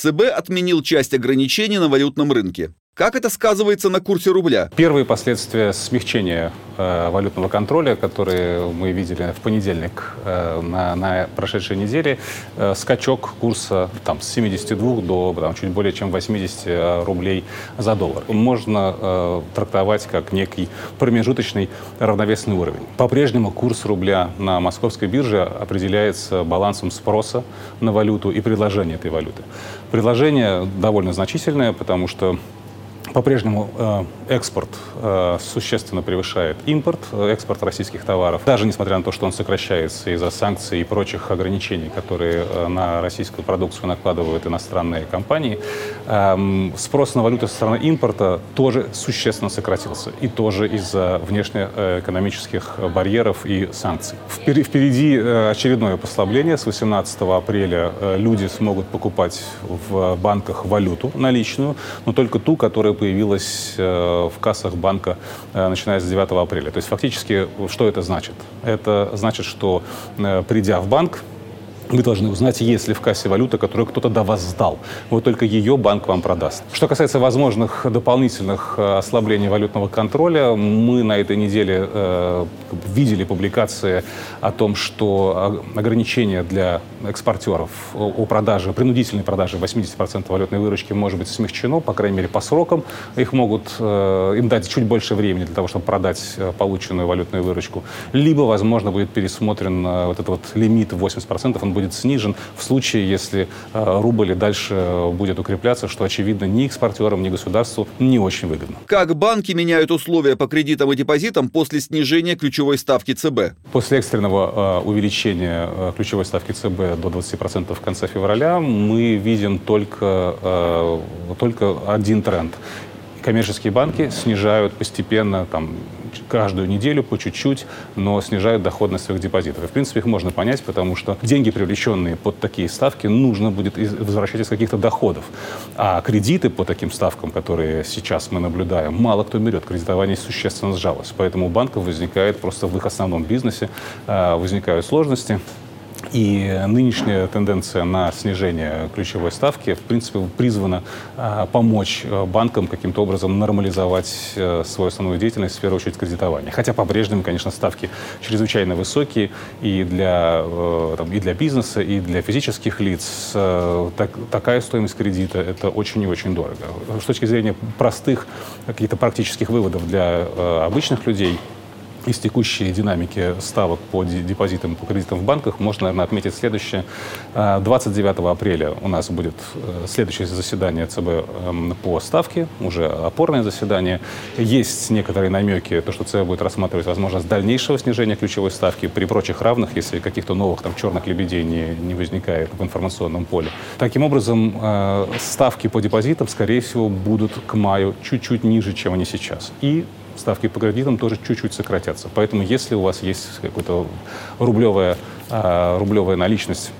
ЦБ отменил часть ограничений на валютном рынке. Как это сказывается на курсе рубля? Первые последствия смягчения э, валютного контроля, которые мы видели в понедельник э, на, на прошедшей неделе, э, скачок курса там, с 72 до там, чуть более чем 80 э, рублей за доллар. Можно э, трактовать как некий промежуточный равновесный уровень. По-прежнему курс рубля на московской бирже определяется балансом спроса на валюту и предложения этой валюты. Предложение довольно значительное, потому что по-прежнему э, экспорт э, существенно превышает импорт, э, экспорт российских товаров. Даже несмотря на то, что он сокращается из-за санкций и прочих ограничений, которые на российскую продукцию накладывают иностранные компании, эм, спрос на валюту со стороны импорта тоже существенно сократился. И тоже из-за внешнеэкономических барьеров и санкций. Впереди очередное послабление. С 18 апреля люди смогут покупать в банках валюту наличную, но только ту, которая появилась э, в кассах банка, э, начиная с 9 апреля. То есть фактически что это значит? Это значит, что э, придя в банк, вы должны узнать, есть ли в кассе валюта, которую кто-то до вас сдал. Вот только ее банк вам продаст. Что касается возможных дополнительных э, ослаблений валютного контроля, мы на этой неделе э, видели публикации о том, что ограничения для экспортеров о продаже, принудительной продаже 80% валютной выручки может быть смягчено, по крайней мере, по срокам. Их могут э, им дать чуть больше времени для того, чтобы продать э, полученную валютную выручку. Либо, возможно, будет пересмотрен э, вот этот вот лимит 80%, он будет будет снижен в случае, если э, рубль и дальше будет укрепляться, что, очевидно, ни экспортерам, ни государству не очень выгодно. Как банки меняют условия по кредитам и депозитам после снижения ключевой ставки ЦБ? После экстренного э, увеличения э, ключевой ставки ЦБ до 20% в конце февраля мы видим только, только один тренд коммерческие банки снижают постепенно, там, каждую неделю по чуть-чуть, но снижают доходность своих депозитов. И, в принципе, их можно понять, потому что деньги, привлеченные под такие ставки, нужно будет возвращать из каких-то доходов. А кредиты по таким ставкам, которые сейчас мы наблюдаем, мало кто берет. Кредитование существенно сжалось. Поэтому у банков возникает просто в их основном бизнесе а, возникают сложности. И нынешняя тенденция на снижение ключевой ставки, в принципе, призвана а, помочь а, банкам каким-то образом нормализовать а, свою основную деятельность, в первую очередь кредитования. Хотя по-прежнему, конечно, ставки чрезвычайно высокие и для, там, и для бизнеса, и для физических лиц. Так, такая стоимость кредита – это очень и очень дорого. С точки зрения простых каких-то практических выводов для обычных людей – из текущей динамики ставок по депозитам, по кредитам в банках можно, наверное, отметить следующее. 29 а, апреля у нас будет э, следующее заседание ЦБ эм, по ставке, уже опорное заседание. Есть некоторые намеки, то, что ЦБ будет рассматривать возможность дальнейшего снижения ключевой ставки при прочих равных, если каких-то новых там черных лебедей не, не возникает в информационном поле. Таким образом, э, ставки по депозитам, скорее всего, будут к маю чуть-чуть ниже, чем они сейчас. И ставки по кредитам тоже чуть-чуть сократятся. Поэтому если у вас есть какая-то рублевая, рублевая наличность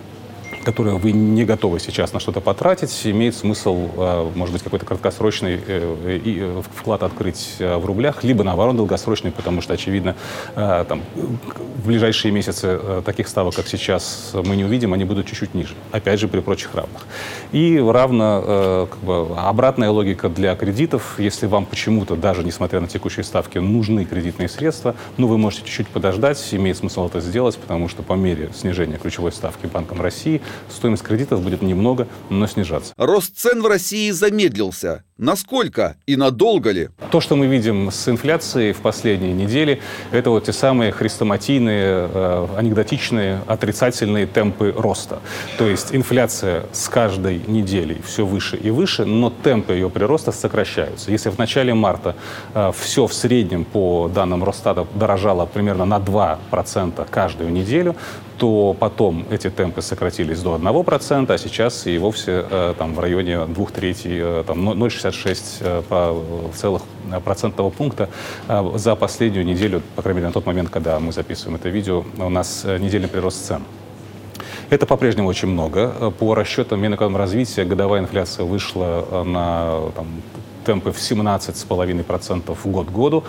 которую вы не готовы сейчас на что-то потратить, имеет смысл, э, может быть, какой-то краткосрочный э, э, вклад открыть в рублях, либо, наоборот, долгосрочный, потому что, очевидно, там, в ближайшие месяцы таких ставок, как сейчас, мы не увидим, они будут чуть-чуть ниже. Опять же, при прочих равных. И равно как бы, обратная логика для кредитов. Если вам почему-то, даже несмотря на текущие ставки, нужны кредитные средства, ну, вы можете чуть-чуть подождать, имеет смысл это сделать, потому что по мере снижения ключевой ставки Банком России стоимость кредитов будет немного, но снижаться. Рост цен в России замедлился. Насколько и надолго ли? То, что мы видим с инфляцией в последние недели, это вот те самые хрестоматийные, э, анекдотичные, отрицательные темпы роста. То есть инфляция с каждой неделей все выше и выше, но темпы ее прироста сокращаются. Если в начале марта э, все в среднем по данным Росстата дорожало примерно на 2% каждую неделю, то потом эти темпы сократились до 1%, а сейчас и вовсе э, там, в районе 2 трети э, там ну, 0,65 66 э, э, целых э, процентного пункта. За последнюю неделю, по крайней мере, на тот момент, когда мы записываем это видео, у нас недельный прирост цен. Это по-прежнему очень много. По расчетам Минэкономразвития годовая инфляция вышла на там, темпы в 17,5% год к году.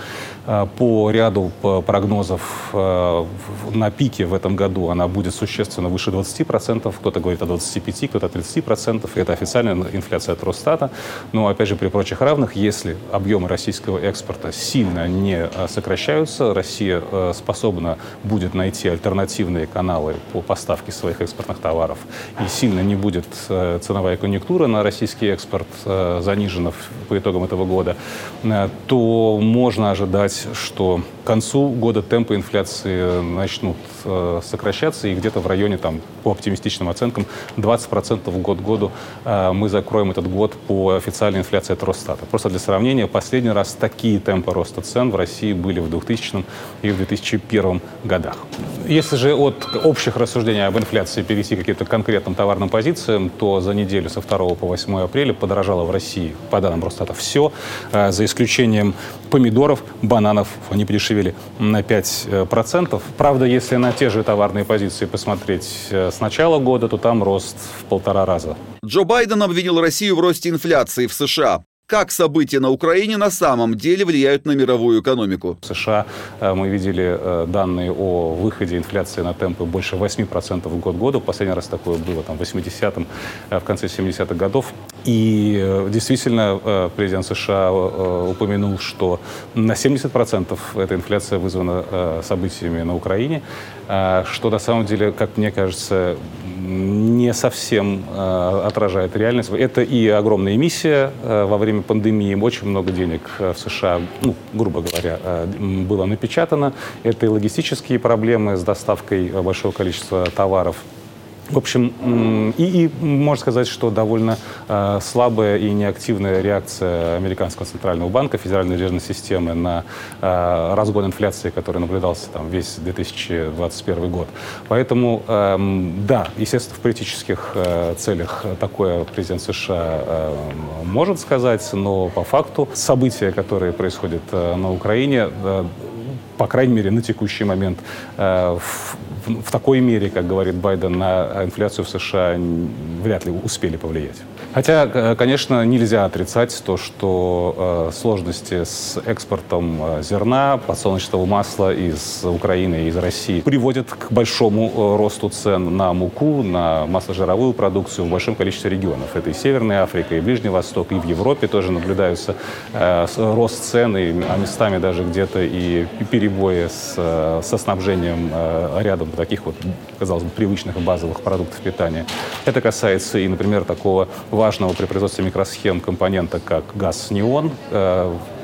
Э, по ряду прогнозов э, на пике в этом году она будет существенно выше 20%, кто-то говорит о 25%, кто-то о 30%, и это официальная инфляция от Росстата. Но, опять же, при прочих равных, если объемы российского экспорта сильно не сокращаются, Россия способна будет найти альтернативные каналы по поставке своих экспортных товаров, и сильно не будет ценовая конъюнктура на российский экспорт занижена по итогам этого года, э, то можно ожидать, что к концу года темпы инфляции начнут э, сокращаться, и где-то в районе, там, по оптимистичным оценкам, 20% год к году э, мы закроем этот год по официальной инфляции от Росстата. Просто для сравнения, последний раз такие темпы роста цен в России были в 2000 и в 2001 годах. Если же от общих рассуждений об инфляции перейти к каким-то конкретным товарным позициям, то за неделю со 2 по 8 апреля подорожало в России, по данным Росстата, все, э, за исключением помидоров, бананов, они подешевели на 5%. Правда, если на те же товарные позиции посмотреть э, с начала года, то там рост в полтора раза. Джо Байден обвинил Россию в росте инфляции в США как события на Украине на самом деле влияют на мировую экономику. В США э, мы видели э, данные о выходе инфляции на темпы больше 8% в год году. Последний раз такое было там, в 80-м, э, в конце 70-х годов. И действительно президент США упомянул, что на 70% эта инфляция вызвана событиями на Украине, что на самом деле, как мне кажется, не совсем э, отражает реальность. Это и огромная эмиссия э, во время пандемии, очень много денег э, в США, ну, грубо говоря, э, было напечатано. Это и логистические проблемы с доставкой большого количества товаров в общем, и, и можно сказать, что довольно э, слабая и неактивная реакция американского центрального банка, Федеральной резервной системы на э, разгон инфляции, который наблюдался там весь 2021 год. Поэтому, э, да, естественно, в политических э, целях такое президент США э, может сказать, но по факту события, которые происходят э, на Украине, э, по крайней мере, на текущий момент э, в в, в такой мере, как говорит Байден, на инфляцию в США вряд ли успели повлиять. Хотя, конечно, нельзя отрицать то, что э, сложности с экспортом э, зерна, подсолнечного масла из Украины и из России приводят к большому э, росту цен на муку, на масложировую продукцию в большом количестве регионов. Это и Северная Африка, и Ближний Восток, и в Европе тоже наблюдаются э, рост цен, и, а местами даже где-то и перебои с, э, со снабжением э, рядом таких вот, казалось бы, привычных базовых продуктов питания. Это касается и, например, такого важного при производстве микросхем компонента, как газ-неон.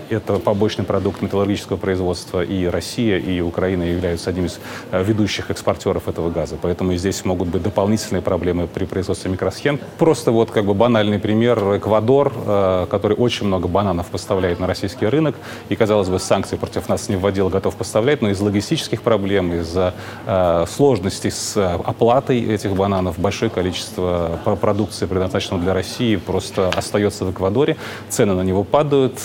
Это побочный продукт металлургического производства, и Россия, и Украина являются одним из э, ведущих экспортеров этого газа. Поэтому здесь могут быть дополнительные проблемы при производстве микросхем. Просто вот как бы банальный пример. Эквадор, э, который очень много бананов поставляет на российский рынок, и, казалось бы, санкции против нас не вводил, готов поставлять, но из логистических проблем, из-за э, сложностей с оплатой этих бананов большое количество продукции, предназначенного для России, просто остается в Эквадоре. Цены на него падают,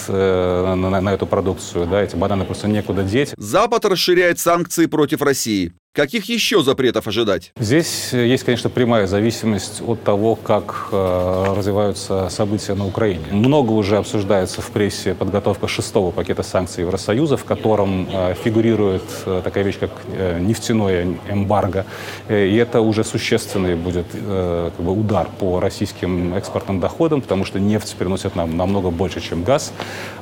на, на, на эту продукцию, да, эти бананы просто некуда деть. Запад расширяет санкции против России. Каких еще запретов ожидать? Здесь э, есть, конечно, прямая зависимость от того, как э, развиваются события на Украине. Много уже обсуждается в прессе подготовка шестого пакета санкций Евросоюза, в котором э, фигурирует э, такая вещь, как э, нефтяное эмбарго. Э, и это уже существенный будет э, как бы удар по российским экспортным доходам, потому что нефть приносит нам намного больше, чем газ.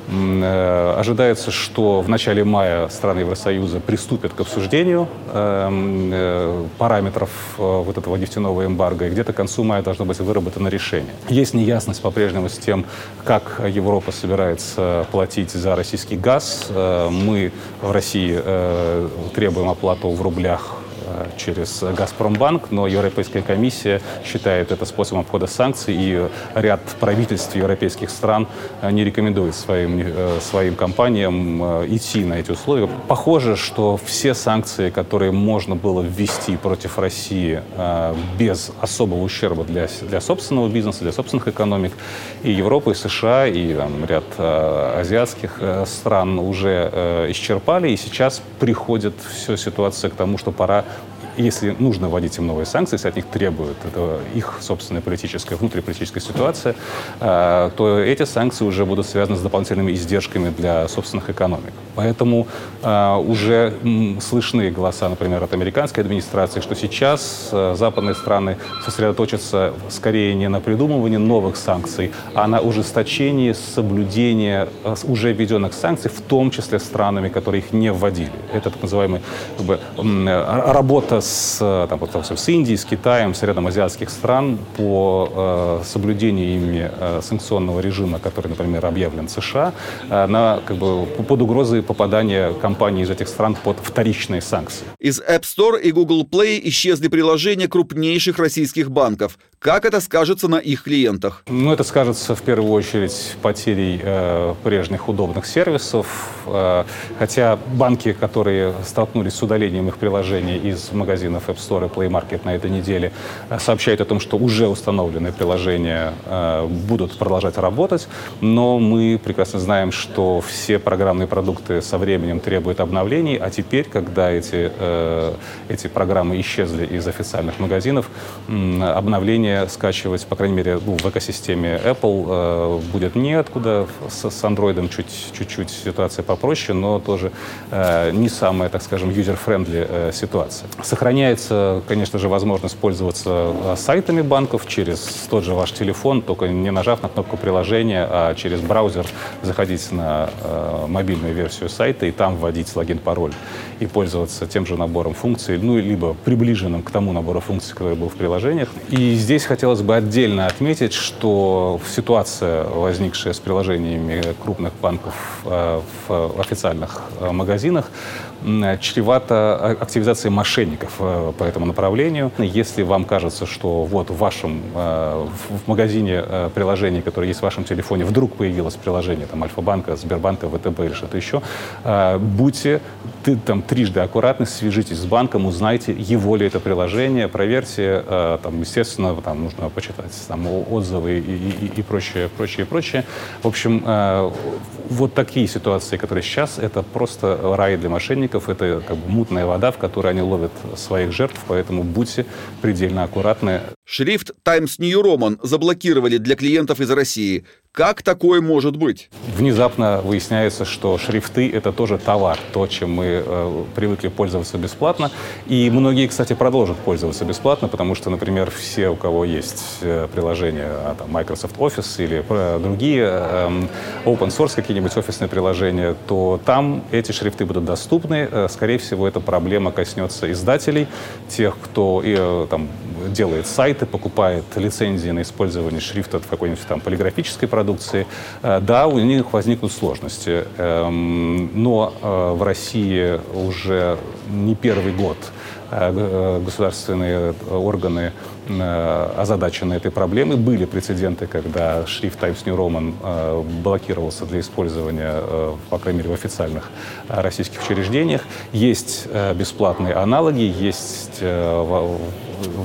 Э, ожидается, что в начале мая страны Евросоюза приступят к обсуждению э, э, параметров э, вот этого нефтяного эмбарго, и где-то к концу мая должно быть выработано решение. Есть неясность по-прежнему с тем, как Европа собирается платить за российский газ. Э, мы в России требуем оплату в рублях через «Газпромбанк», но Европейская комиссия считает это способом обхода санкций, и ряд правительств европейских стран э, не рекомендует своим, э, своим компаниям идти на эти условия. Похоже, что все санкции, которые можно было ввести против России без особого ущерба для, для собственного бизнеса, для собственных экономик, и Европа, и США, и там, ряд азиатских стран уже исчерпали, и сейчас приходит все ситуация к тому, что пора если нужно вводить им новые санкции, если от них требуют, это их собственная политическая, внутриполитическая ситуация, э, то эти санкции уже будут связаны с дополнительными издержками для собственных экономик. Поэтому э, уже слышны голоса, например, от американской администрации, что сейчас э, западные страны сосредоточатся скорее не на придумывании новых санкций, а на ужесточении соблюдения уже введенных санкций, в том числе странами, которые их не вводили. Это так называемый как бы, работа с, там, вот, с Индией, с Китаем, с рядом азиатских стран по э, соблюдению ими э, санкционного режима, который, например, объявлен США, э, на, как бы, под угрозой попадания компаний из этих стран под вторичные санкции. Из App Store и Google Play исчезли приложения крупнейших российских банков. Как это скажется на их клиентах? Ну, это скажется в первую очередь потерей э, прежних удобных сервисов. Э, хотя банки, которые столкнулись с удалением их приложений из магазинов App Store и Play Market на этой неделе, э, сообщают о том, что уже установленные приложения э, будут продолжать работать. Но мы прекрасно знаем, что все программные продукты со временем требуют обновлений, а теперь, когда эти, э, эти программы исчезли из официальных магазинов, э, обновления приложение скачивать, по крайней мере, ну, в экосистеме Apple э, будет неоткуда. С, с Android чуть-чуть ситуация попроще, но тоже э, не самая, так скажем, user-friendly э, ситуация. Сохраняется, конечно же, возможность пользоваться э, сайтами банков через тот же ваш телефон, только не нажав на кнопку приложения, а через браузер заходить на э, мобильную версию сайта и там вводить логин-пароль и пользоваться тем же набором функций, ну, либо приближенным к тому набору функций, который был в приложениях. И здесь хотелось бы отдельно отметить, что ситуация, возникшая с приложениями крупных банков э, в официальных э, магазинах, чревато активизацией мошенников э, по этому направлению. Если вам кажется, что вот в вашем в магазине приложений, которые есть в вашем телефоне, вдруг появилось приложение там Альфа-банка, Сбербанка, ВТБ или что-то еще, будьте ты, там трижды аккуратны, свяжитесь с банком, узнайте, его ли это приложение, проверьте, там, естественно, там нужно почитать там, отзывы и, и, и прочее, прочее, прочее. В общем, э, вот такие ситуации, которые сейчас, это просто рай для мошенников, это как бы мутная вода, в которой они ловят своих жертв, поэтому будьте предельно аккуратны. Шрифт Times New Roman заблокировали для клиентов из России. Как такое может быть? Внезапно выясняется, что шрифты — это тоже товар, то, чем мы э, привыкли пользоваться бесплатно. И многие, кстати, продолжат пользоваться бесплатно, потому что, например, все, у кого есть э, приложения а, там, Microsoft Office или э, другие э, open source какие-нибудь офисные приложения, то там эти шрифты будут доступны. Э, скорее всего, эта проблема коснется издателей, тех, кто э, там, делает сайты, покупает лицензии на использование шрифта в какой-нибудь там полиграфической продукции, э, да, у них возникнут сложности. Эм, но э, в России уже не первый год э, государственные органы озадачены этой проблемой. Были прецеденты, когда шрифт Times New Roman блокировался для использования, по крайней мере, в официальных российских учреждениях. Есть бесплатные аналоги, есть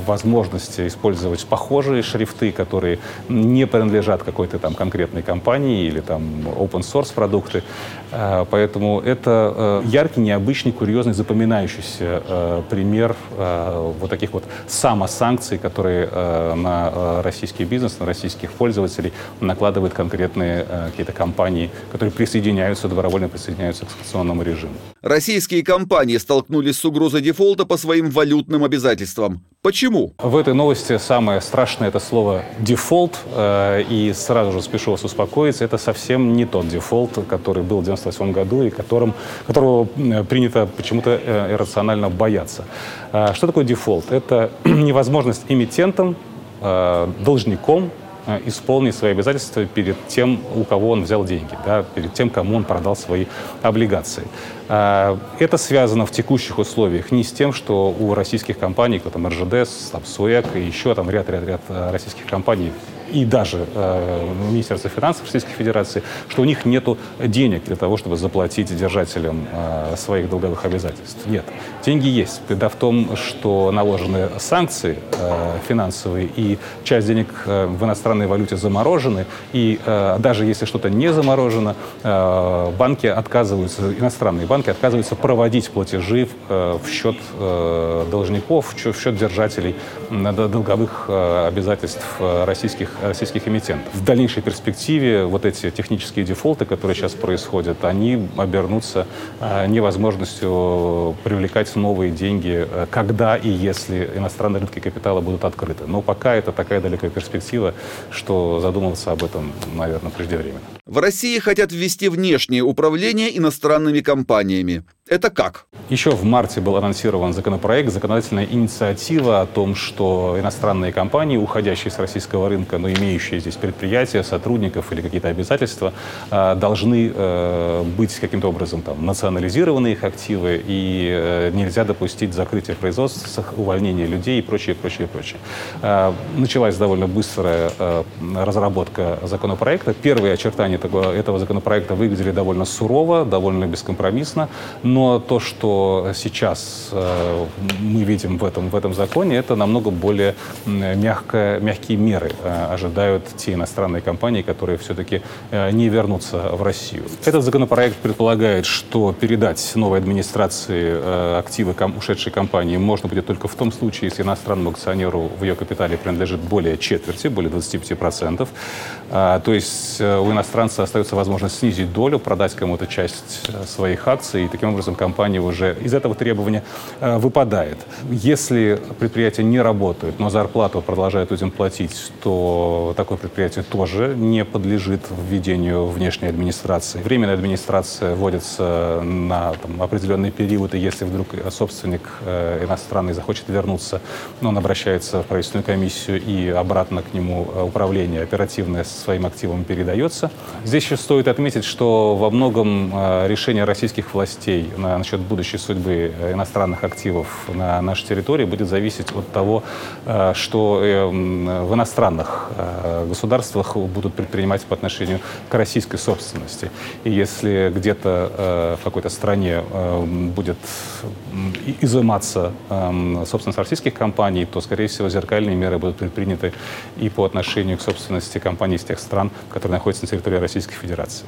возможности использовать похожие шрифты, которые не принадлежат какой-то там конкретной компании или там open source продукты. Э, поэтому это э, яркий, необычный, курьезный, запоминающийся э, пример вот таких вот самосанкций, которые на российский бизнес, на российских пользователей накладывают конкретные какие-то компании, которые присоединяются, добровольно присоединяются к санкционному режиму. Российские компании столкнулись с угрозой дефолта по своим валютным обязательствам. Почему? В этой новости самое страшное это слово дефолт, и сразу же спешу вас успокоить, это совсем не тот дефолт, который был в 1998 году и которым, которого принято почему-то э, иррационально бояться. А, что такое дефолт? Это невозможность эмитентам, э, должником э, исполнить свои обязательства перед тем, у кого он взял деньги, да, перед тем, кому он продал свои облигации. А, это связано в текущих условиях не с тем, что у российских компаний, кто там РЖД, там, СУЭК и еще там ряд-ряд-ряд российских компаний и даже э, Министерство финансов Российской Федерации, что у них нет денег для того, чтобы заплатить держателям э, своих долговых обязательств. Нет. Деньги есть. Беда в том, что наложены санкции э, финансовые, и часть денег э, в иностранной валюте заморожены, и э, даже если что-то не заморожено, э, банки отказываются, иностранные банки отказываются проводить платежи э, в счет э, должников, в счет держателей долговых э, обязательств э, российских, российских эмитентов. В дальнейшей перспективе вот эти технические дефолты, которые сейчас происходят, они обернутся э, невозможностью привлекать новые деньги, когда и если иностранные рынки капитала будут открыты. Но пока это такая далекая перспектива, что задумываться об этом, наверное, преждевременно. В России хотят ввести внешнее управление иностранными компаниями. Это как? Еще в марте был анонсирован законопроект, законодательная инициатива о том, что иностранные компании, уходящие с российского рынка, но имеющие здесь предприятия, сотрудников или какие-то обязательства, э, должны э, быть каким-то образом там, национализированы их активы, и э, нельзя допустить закрытия производств, увольнения людей и прочее, прочее, прочее. Началась довольно быстрая разработка законопроекта. Первые очертания этого законопроекта выглядели довольно сурово, довольно бескомпромиссно, но то, что сейчас э, мы видим в этом, в этом законе, это намного более мягко, мягкие меры э, ожидают те иностранные компании, которые все-таки э, не вернутся в Россию. Этот законопроект предполагает, что передать новой администрации активы ушедшей компании можно будет только в том случае, если иностранному акционеру в ее капитале принадлежит более четверти, более 25%. А, то есть у иностранца остается возможность снизить долю, продать кому-то часть своих акций и таким образом образом компания уже из этого требования э, выпадает. Если предприятие не работает, но зарплату продолжает людям платить, то такое предприятие тоже не подлежит введению внешней администрации. Временная администрация вводится на там, определенный период, и если вдруг собственник э, иностранный захочет вернуться, но он обращается в правительственную комиссию и обратно к нему э, управление оперативное со своим активом передается. Здесь еще стоит отметить, что во многом решение российских властей на, насчет будущей судьбы э, иностранных активов на нашей территории будет зависеть от того, э, что э, в иностранных государствах будут предпринимать по отношению к российской собственности. И если где-то в какой-то стране будет изыматься собственность российских компаний, то, скорее всего, зеркальные меры будут предприняты и по отношению к собственности компаний из тех стран, которые находятся на территории Российской Федерации.